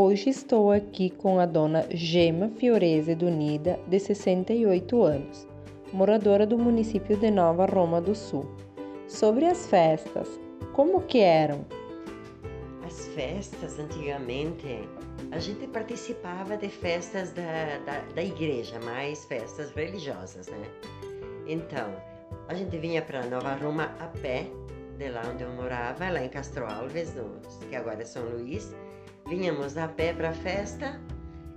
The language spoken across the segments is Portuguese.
Hoje estou aqui com a dona Gema Fiorese do Nida, de 68 anos, moradora do município de Nova Roma do Sul. Sobre as festas, como que eram? As festas, antigamente, a gente participava de festas da, da, da igreja, mais festas religiosas, né? Então, a gente vinha para Nova Roma a pé, de lá onde eu morava, lá em Castro Alves, que agora é São Luís. Vinhamos a pé para a festa.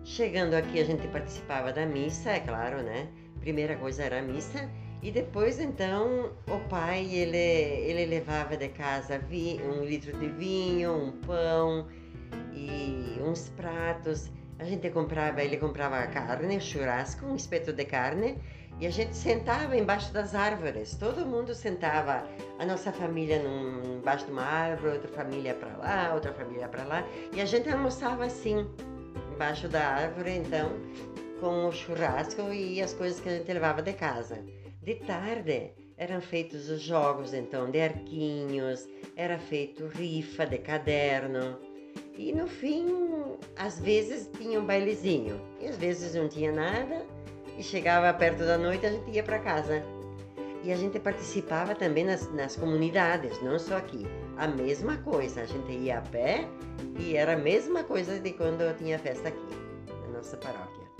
Chegando aqui, a gente participava da missa, é claro, né? Primeira coisa era a missa. E depois, então, o pai, ele, ele levava de casa um litro de vinho, um pão e uns pratos. A gente comprava, ele comprava carne, churrasco, um espeto de carne e a gente sentava embaixo das árvores. Todo mundo sentava, a nossa família num, embaixo de uma árvore, outra família para lá, outra família para lá. E a gente almoçava assim, embaixo da árvore, então, com o churrasco e as coisas que a gente levava de casa. De tarde eram feitos os jogos, então, de arquinhos, era feito rifa de caderno. E no fim, às vezes tinha um bailezinho, e às vezes não tinha nada e chegava perto da noite a gente ia para casa. E a gente participava também nas, nas comunidades, não só aqui. A mesma coisa, a gente ia a pé e era a mesma coisa de quando eu tinha festa aqui, na nossa paróquia.